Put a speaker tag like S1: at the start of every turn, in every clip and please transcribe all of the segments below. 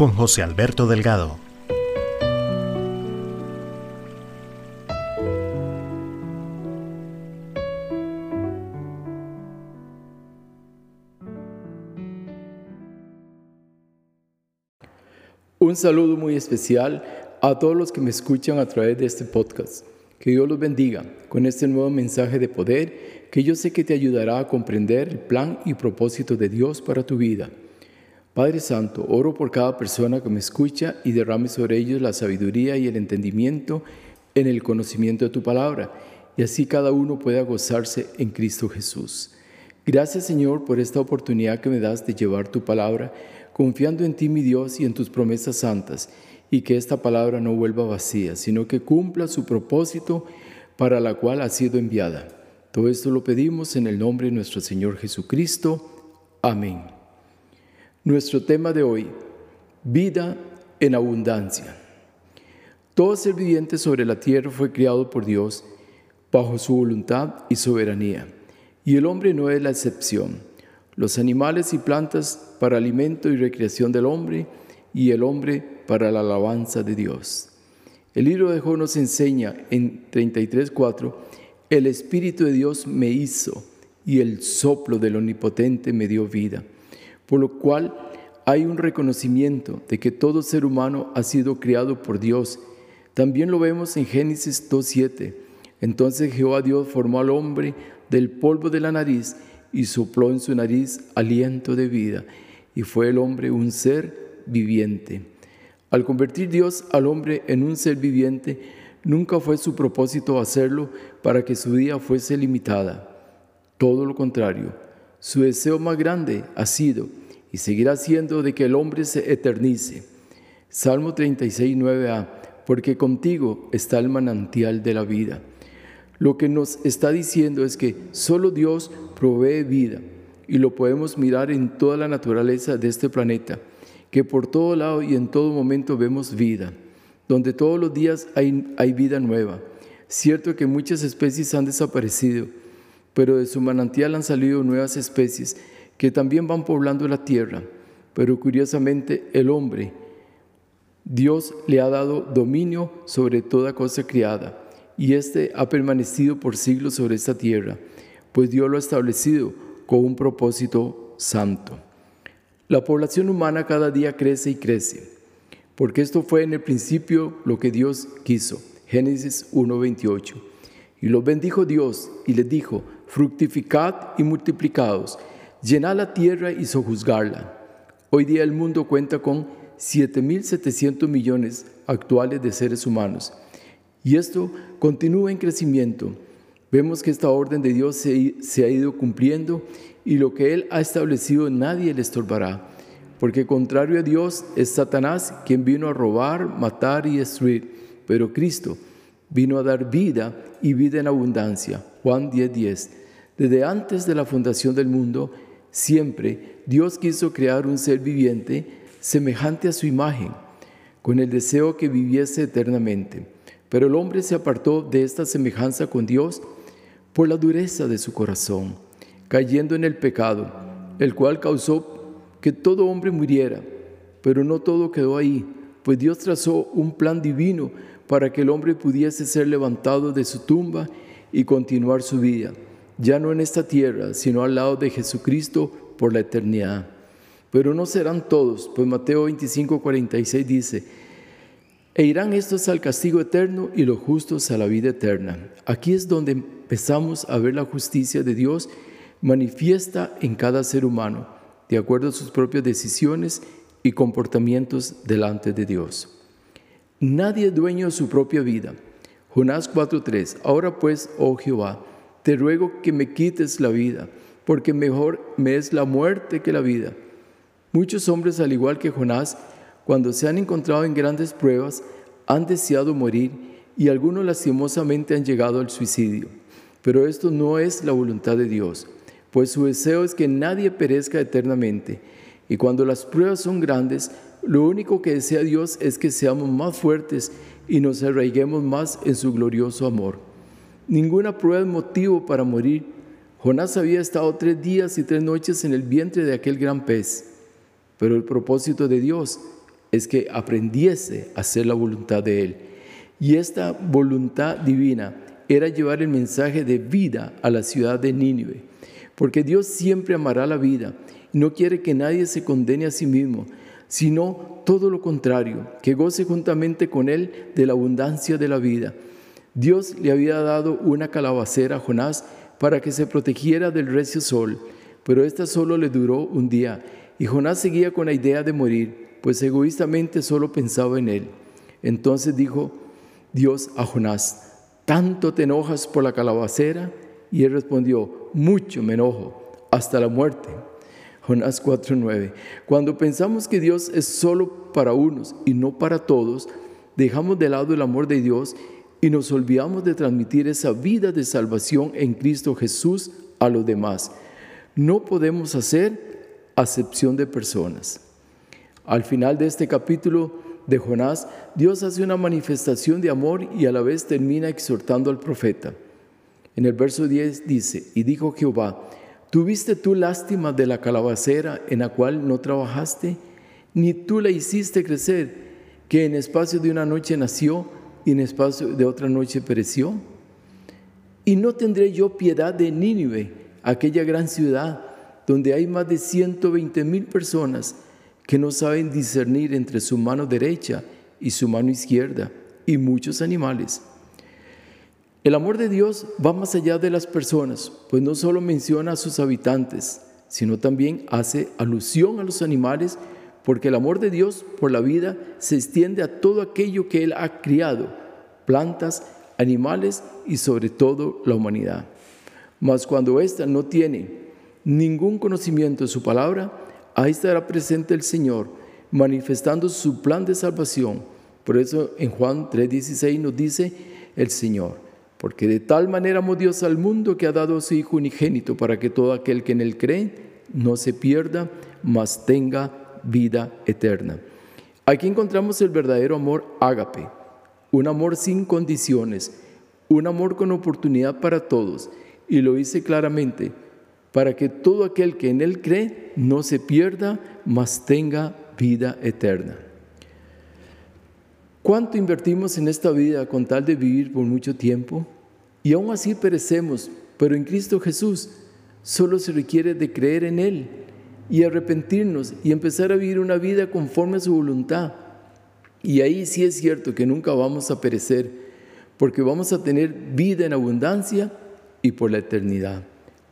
S1: Con José Alberto Delgado.
S2: Un saludo muy especial a todos los que me escuchan a través de este podcast. Que Dios los bendiga con este nuevo mensaje de poder que yo sé que te ayudará a comprender el plan y propósito de Dios para tu vida. Padre Santo, oro por cada persona que me escucha y derrame sobre ellos la sabiduría y el entendimiento en el conocimiento de tu palabra, y así cada uno pueda gozarse en Cristo Jesús. Gracias Señor por esta oportunidad que me das de llevar tu palabra confiando en ti, mi Dios, y en tus promesas santas, y que esta palabra no vuelva vacía, sino que cumpla su propósito para la cual ha sido enviada. Todo esto lo pedimos en el nombre de nuestro Señor Jesucristo. Amén. Nuestro tema de hoy, vida en abundancia. Todo ser viviente sobre la tierra fue criado por Dios bajo su voluntad y soberanía, y el hombre no es la excepción los animales y plantas para alimento y recreación del hombre, y el hombre para la alabanza de Dios. El libro de Job nos enseña en 33.4, el Espíritu de Dios me hizo y el soplo del Omnipotente me dio vida, por lo cual hay un reconocimiento de que todo ser humano ha sido criado por Dios. También lo vemos en Génesis 2.7. Entonces Jehová Dios formó al hombre del polvo de la nariz y sopló en su nariz aliento de vida, y fue el hombre un ser viviente. Al convertir Dios al hombre en un ser viviente, nunca fue su propósito hacerlo para que su vida fuese limitada. Todo lo contrario, su deseo más grande ha sido y seguirá siendo de que el hombre se eternice. Salmo 36, 9a, porque contigo está el manantial de la vida. Lo que nos está diciendo es que solo Dios provee vida y lo podemos mirar en toda la naturaleza de este planeta, que por todo lado y en todo momento vemos vida, donde todos los días hay, hay vida nueva. Cierto que muchas especies han desaparecido, pero de su manantial han salido nuevas especies que también van poblando la tierra. Pero curiosamente el hombre, Dios le ha dado dominio sobre toda cosa criada y éste ha permanecido por siglos sobre esta tierra, pues Dios lo ha establecido con un propósito santo. La población humana cada día crece y crece, porque esto fue en el principio lo que Dios quiso. Génesis 1:28. Y los bendijo Dios y les dijo, fructificad y multiplicados, llenad la tierra y sojuzgarla. Hoy día el mundo cuenta con 7.700 millones actuales de seres humanos y esto continúa en crecimiento. Vemos que esta orden de Dios se, ha ido cumpliendo y lo que Él ha establecido nadie le estorbará. Porque contrario a Dios es Satanás quien vino a robar, matar y destruir. Pero Cristo vino a dar vida y vida en abundancia. Juan 10:10. 10. Desde antes de la fundación del mundo, siempre Dios quiso crear un ser viviente semejante a su imagen, con el deseo que viviese eternamente. Pero el hombre se apartó de esta semejanza con Dios por la dureza de su corazón, cayendo en el pecado, el cual causó que todo hombre muriera. Pero no todo quedó ahí, pues Dios trazó un plan divino para que el hombre pudiese ser levantado de su tumba y continuar su vida, ya no en esta tierra, sino al lado de Jesucristo por la eternidad. Pero no serán todos, pues Mateo 25, 46 dice, e irán estos al castigo eterno y los justos a la vida eterna. Aquí es donde empezamos a ver la justicia de Dios manifiesta en cada ser humano, de acuerdo a sus propias decisiones y comportamientos delante de Dios. Nadie es dueño de su propia vida. Jonás 4:3 Ahora pues, oh Jehová, te ruego que me quites la vida, porque mejor me es la muerte que la vida. Muchos hombres, al igual que Jonás, cuando se han encontrado en grandes pruebas, han deseado morir y algunos lastimosamente han llegado al suicidio. Pero esto no es la voluntad de Dios, pues su deseo es que nadie perezca eternamente. Y cuando las pruebas son grandes, lo único que desea Dios es que seamos más fuertes y nos arraiguemos más en su glorioso amor. Ninguna prueba es motivo para morir. Jonás había estado tres días y tres noches en el vientre de aquel gran pez, pero el propósito de Dios es que aprendiese a hacer la voluntad de Él. Y esta voluntad divina era llevar el mensaje de vida a la ciudad de Nínive, porque Dios siempre amará la vida y no quiere que nadie se condene a sí mismo, sino todo lo contrario, que goce juntamente con Él de la abundancia de la vida. Dios le había dado una calabacera a Jonás para que se protegiera del recio sol, pero esta solo le duró un día, y Jonás seguía con la idea de morir, pues egoístamente solo pensaba en él. Entonces dijo Dios a Jonás, ¿tanto te enojas por la calabacera? Y él respondió, mucho me enojo, hasta la muerte. Jonás 4:9. Cuando pensamos que Dios es solo para unos y no para todos, dejamos de lado el amor de Dios y nos olvidamos de transmitir esa vida de salvación en Cristo Jesús a los demás. No podemos hacer acepción de personas. Al final de este capítulo de Jonás, Dios hace una manifestación de amor y a la vez termina exhortando al profeta. En el verso 10 dice, y dijo Jehová, ¿Tuviste tú lástima de la calabacera en la cual no trabajaste? Ni tú la hiciste crecer, que en espacio de una noche nació y en espacio de otra noche pereció. Y no tendré yo piedad de Nínive, aquella gran ciudad, donde hay más de 120 mil personas que no saben discernir entre su mano derecha y su mano izquierda, y muchos animales. El amor de Dios va más allá de las personas, pues no solo menciona a sus habitantes, sino también hace alusión a los animales, porque el amor de Dios por la vida se extiende a todo aquello que Él ha criado, plantas, animales y sobre todo la humanidad. Mas cuando ésta no tiene ningún conocimiento de su palabra, ahí estará presente el Señor, manifestando su plan de salvación. Por eso en Juan 3:16 nos dice el Señor. Porque de tal manera amó Dios al mundo que ha dado a su Hijo unigénito para que todo aquel que en él cree no se pierda, mas tenga vida eterna. Aquí encontramos el verdadero amor ágape, un amor sin condiciones, un amor con oportunidad para todos. Y lo dice claramente, para que todo aquel que en él cree no se pierda, mas tenga vida eterna. ¿Cuánto invertimos en esta vida con tal de vivir por mucho tiempo? Y aún así perecemos, pero en Cristo Jesús solo se requiere de creer en Él y arrepentirnos y empezar a vivir una vida conforme a su voluntad. Y ahí sí es cierto que nunca vamos a perecer, porque vamos a tener vida en abundancia y por la eternidad.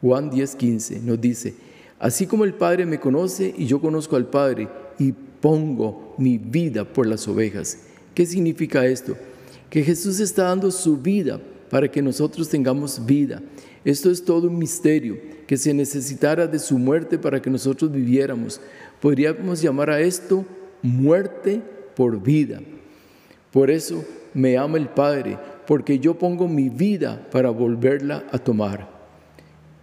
S2: Juan 10:15 nos dice, así como el Padre me conoce y yo conozco al Padre y pongo mi vida por las ovejas. ¿Qué significa esto? Que Jesús está dando su vida para que nosotros tengamos vida. Esto es todo un misterio, que se necesitara de su muerte para que nosotros viviéramos. Podríamos llamar a esto muerte por vida. Por eso me ama el Padre, porque yo pongo mi vida para volverla a tomar.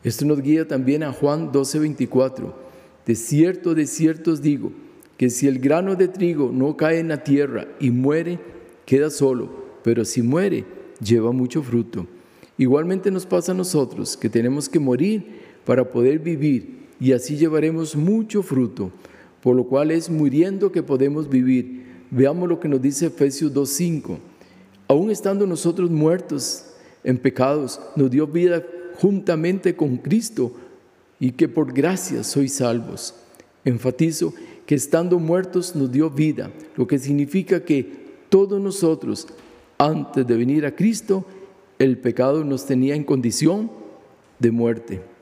S2: Esto nos guía también a Juan 12:24. De cierto, de cierto os digo, que si el grano de trigo no cae en la tierra y muere, queda solo, pero si muere, lleva mucho fruto. Igualmente nos pasa a nosotros, que tenemos que morir para poder vivir, y así llevaremos mucho fruto, por lo cual es muriendo que podemos vivir. Veamos lo que nos dice Efesios 2.5. Aún estando nosotros muertos en pecados, nos dio vida juntamente con Cristo, y que por gracia sois salvos. Enfatizo que estando muertos nos dio vida, lo que significa que todos nosotros, antes de venir a Cristo, el pecado nos tenía en condición de muerte.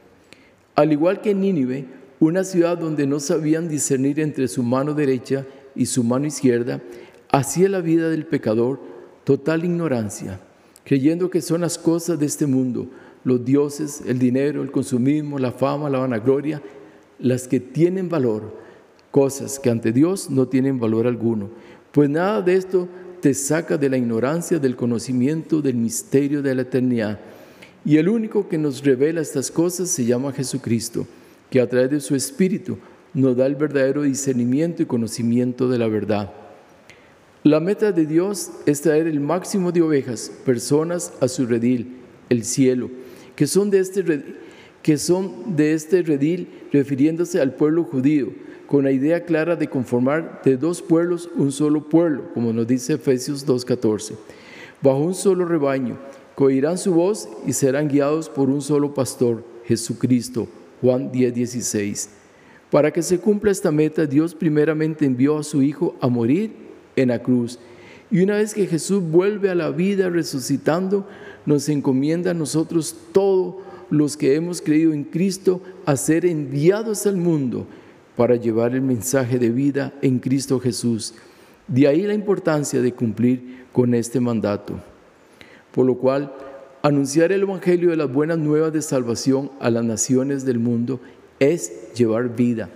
S2: Al igual que Nínive, una ciudad donde no sabían discernir entre su mano derecha y su mano izquierda, hacía la vida del pecador total ignorancia, creyendo que son las cosas de este mundo, los dioses, el dinero, el consumismo, la fama, la vanagloria, las que tienen valor cosas que ante Dios no tienen valor alguno, pues nada de esto te saca de la ignorancia del conocimiento del misterio de la eternidad. Y el único que nos revela estas cosas se llama Jesucristo, que a través de su Espíritu nos da el verdadero discernimiento y conocimiento de la verdad. La meta de Dios es traer el máximo de ovejas, personas a su redil, el cielo, que son de este redil, que son de este redil refiriéndose al pueblo judío, con la idea clara de conformar de dos pueblos un solo pueblo, como nos dice Efesios 2.14, bajo un solo rebaño, oirán su voz y serán guiados por un solo pastor, Jesucristo, Juan 10.16. Para que se cumpla esta meta, Dios primeramente envió a su Hijo a morir en la cruz. Y una vez que Jesús vuelve a la vida resucitando, nos encomienda a nosotros todos los que hemos creído en Cristo a ser enviados al mundo para llevar el mensaje de vida en Cristo Jesús. De ahí la importancia de cumplir con este mandato. Por lo cual, anunciar el Evangelio de las buenas nuevas de salvación a las naciones del mundo es llevar vida,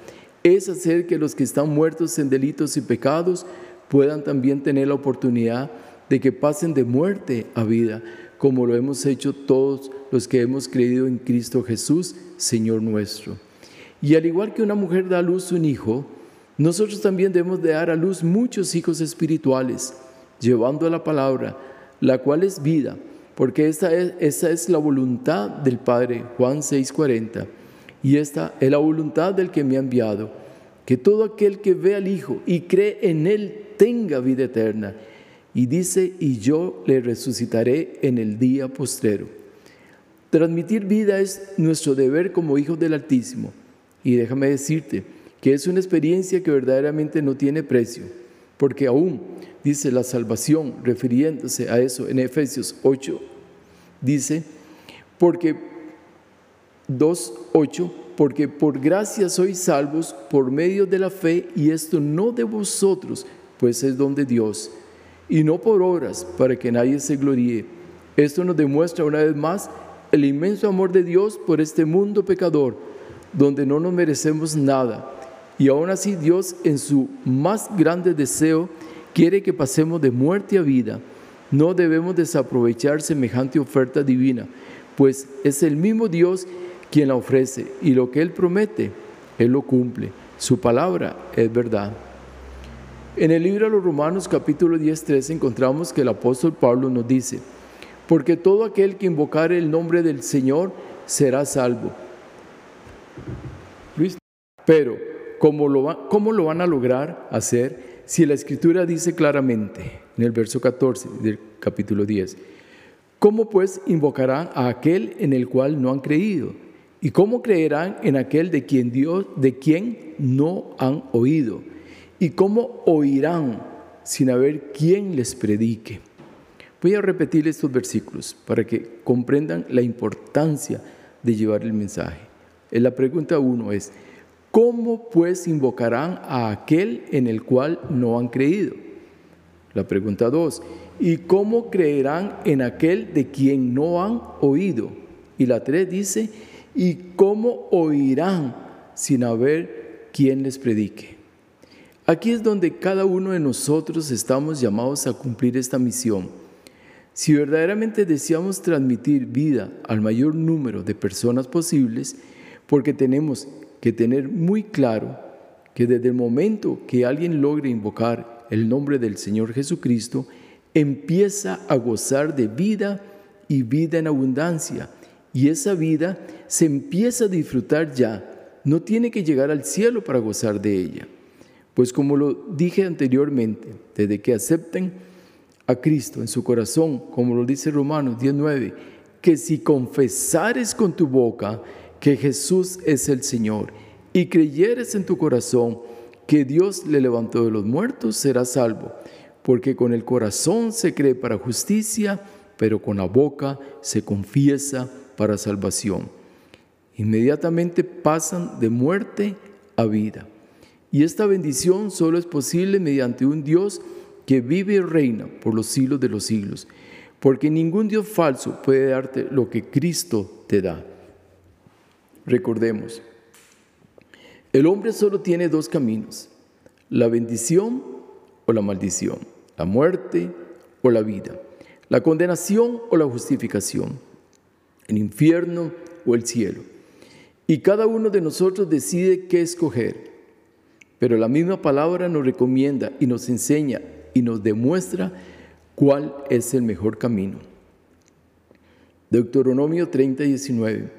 S2: es hacer que los que están muertos en delitos y pecados puedan también tener la oportunidad de que pasen de muerte a vida, como lo hemos hecho todos los que hemos creído en Cristo Jesús, Señor nuestro. Y al igual que una mujer da a luz un hijo, nosotros también debemos de dar a luz muchos hijos espirituales, llevando la palabra, la cual es vida, porque esa es, esa es la voluntad del Padre, Juan 6:40. Y esta es la voluntad del que me ha enviado, que todo aquel que ve al Hijo y cree en Él tenga vida eterna. Y dice, y yo le resucitaré en el día postrero. Transmitir vida es nuestro deber como hijos del Altísimo. Y déjame decirte que es una experiencia que verdaderamente no tiene precio, porque aún dice la salvación, refiriéndose a eso en Efesios 8, dice, porque 2.8, porque por gracia sois salvos por medio de la fe, y esto no de vosotros, pues es don de Dios, y no por obras, para que nadie se gloríe. Esto nos demuestra una vez más el inmenso amor de Dios por este mundo pecador, donde no nos merecemos nada. Y aún así Dios en su más grande deseo quiere que pasemos de muerte a vida. No debemos desaprovechar semejante oferta divina, pues es el mismo Dios quien la ofrece y lo que Él promete, Él lo cumple. Su palabra es verdad. En el libro de los Romanos capítulo 10, 13 encontramos que el apóstol Pablo nos dice, porque todo aquel que invocare el nombre del Señor será salvo. Pero, ¿cómo lo, ¿cómo lo van a lograr hacer si la escritura dice claramente en el verso 14 del capítulo 10? ¿Cómo pues invocarán a aquel en el cual no han creído? ¿Y cómo creerán en aquel de quien Dios, de quien no han oído? ¿Y cómo oirán sin haber quien les predique? Voy a repetir estos versículos para que comprendan la importancia de llevar el mensaje. La pregunta uno es, ¿cómo pues invocarán a aquel en el cual no han creído? La pregunta dos, ¿y cómo creerán en aquel de quien no han oído? Y la tres dice, ¿y cómo oirán sin haber quien les predique? Aquí es donde cada uno de nosotros estamos llamados a cumplir esta misión. Si verdaderamente deseamos transmitir vida al mayor número de personas posibles, porque tenemos que tener muy claro que desde el momento que alguien logre invocar el nombre del Señor Jesucristo, empieza a gozar de vida y vida en abundancia y esa vida se empieza a disfrutar ya. No tiene que llegar al cielo para gozar de ella. Pues como lo dije anteriormente, desde que acepten a Cristo en su corazón, como lo dice Romanos 19, que si confesares con tu boca que Jesús es el Señor y creyeres en tu corazón que Dios le levantó de los muertos, serás salvo, porque con el corazón se cree para justicia, pero con la boca se confiesa para salvación. Inmediatamente pasan de muerte a vida. Y esta bendición solo es posible mediante un Dios que vive y reina por los siglos de los siglos, porque ningún Dios falso puede darte lo que Cristo te da. Recordemos, El hombre solo tiene dos caminos, la bendición o la maldición, la muerte o la vida, la condenación o la justificación, el infierno o el cielo. Y cada uno de nosotros decide qué escoger. Pero la misma palabra nos recomienda y nos enseña y nos demuestra cuál es el mejor camino. Deuteronomio 30, 19.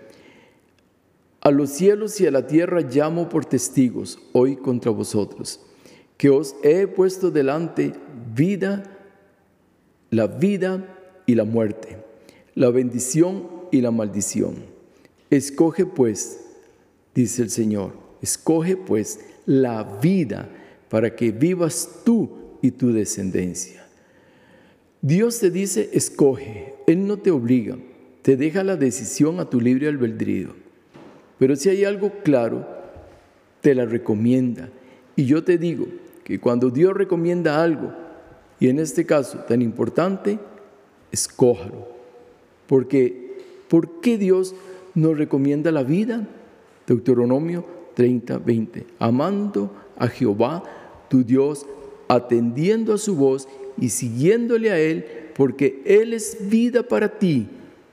S2: A los cielos y a la tierra llamo por testigos hoy contra vosotros, que os he puesto delante vida, la vida y la muerte, la bendición y la maldición. Escoge pues, dice el Señor, escoge pues la vida para que vivas tú y tu descendencia. Dios te dice, escoge, Él no te obliga, te deja la decisión a tu libre albedrío. Pero si hay algo claro, te la recomienda. Y yo te digo que cuando Dios recomienda algo, y en este caso tan importante, escójalo. Porque, ¿por qué Dios nos recomienda la vida? Deuteronomio 30, 20. Amando a Jehová, tu Dios, atendiendo a su voz y siguiéndole a Él, porque Él es vida para ti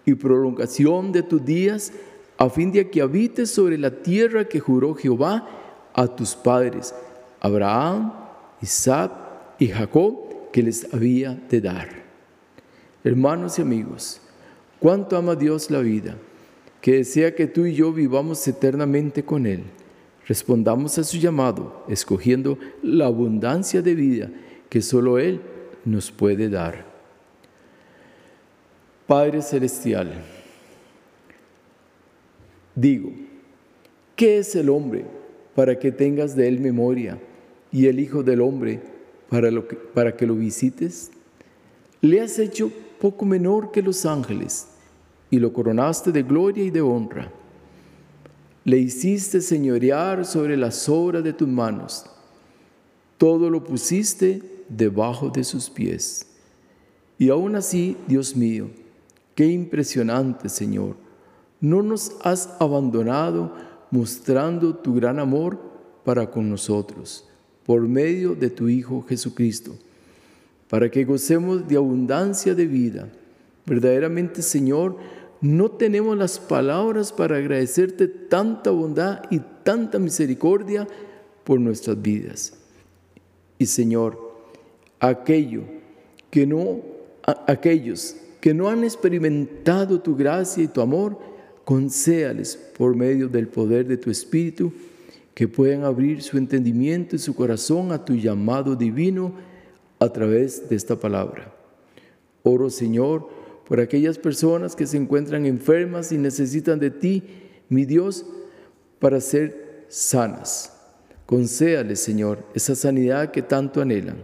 S2: y prolongación de tus días, a fin de que habites sobre la tierra que juró Jehová a tus padres, Abraham, Isaac y Jacob, que les había de dar. Hermanos y amigos, cuánto ama Dios la vida, que desea que tú y yo vivamos eternamente con Él. Respondamos a su llamado, escogiendo la abundancia de vida que solo Él nos puede dar. Padre Celestial, digo, ¿qué es el hombre para que tengas de él memoria y el Hijo del Hombre para, que lo visites? Le has hecho poco menor que los ángeles y lo coronaste de gloria y de honra. Le hiciste señorear sobre las obras de tus manos. Todo lo pusiste debajo de sus pies. Y aún así, Dios mío, qué impresionante, Señor. No nos has abandonado mostrando tu gran amor para con nosotros, por medio de tu Hijo Jesucristo, para que gocemos de abundancia de vida. Verdaderamente, Señor, no tenemos las palabras para agradecerte tanta bondad y tanta misericordia por nuestras vidas. Y Señor, aquello que no, aquellos que no han experimentado tu gracia y tu amor, concéales por medio del poder de tu Espíritu que puedan abrir su entendimiento y su corazón a tu llamado divino a través de esta palabra. Oro, Señor, por aquellas personas que se encuentran enfermas y necesitan de ti, mi Dios, para ser sanas. Concéales, Señor, esa sanidad que tanto anhelan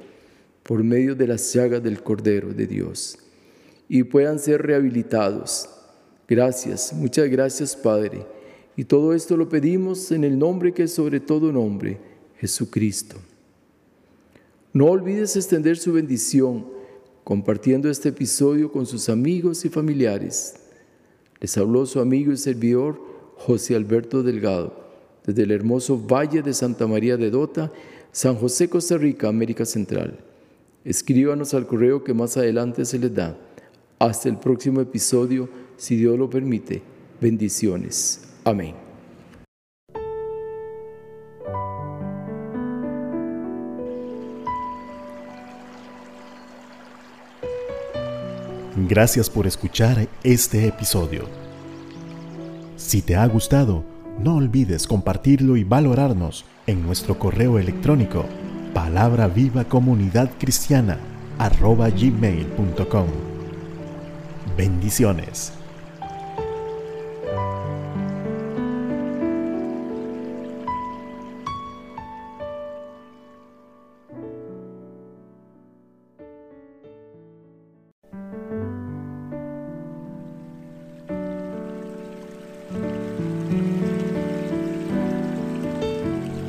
S2: por medio de las llagas del Cordero de Dios y puedan ser rehabilitados. Gracias, muchas gracias Padre. Y todo esto lo pedimos en el nombre que es sobre todo nombre, Jesucristo. No olvides extender su bendición compartiendo este episodio con sus amigos y familiares. Les habló su amigo y servidor José Alberto Delgado, desde el hermoso Valle de Santa María de Dota, San José, Costa Rica, América Central. Escríbanos al correo que más adelante se les da. Hasta el próximo episodio, si Dios lo permite. Bendiciones. Amén.
S1: Gracias por escuchar este episodio. Si te ha gustado, no olvides compartirlo y valorarnos en nuestro correo electrónico palabra viva comunidad cristiana arroba gmail.com. Bendiciones.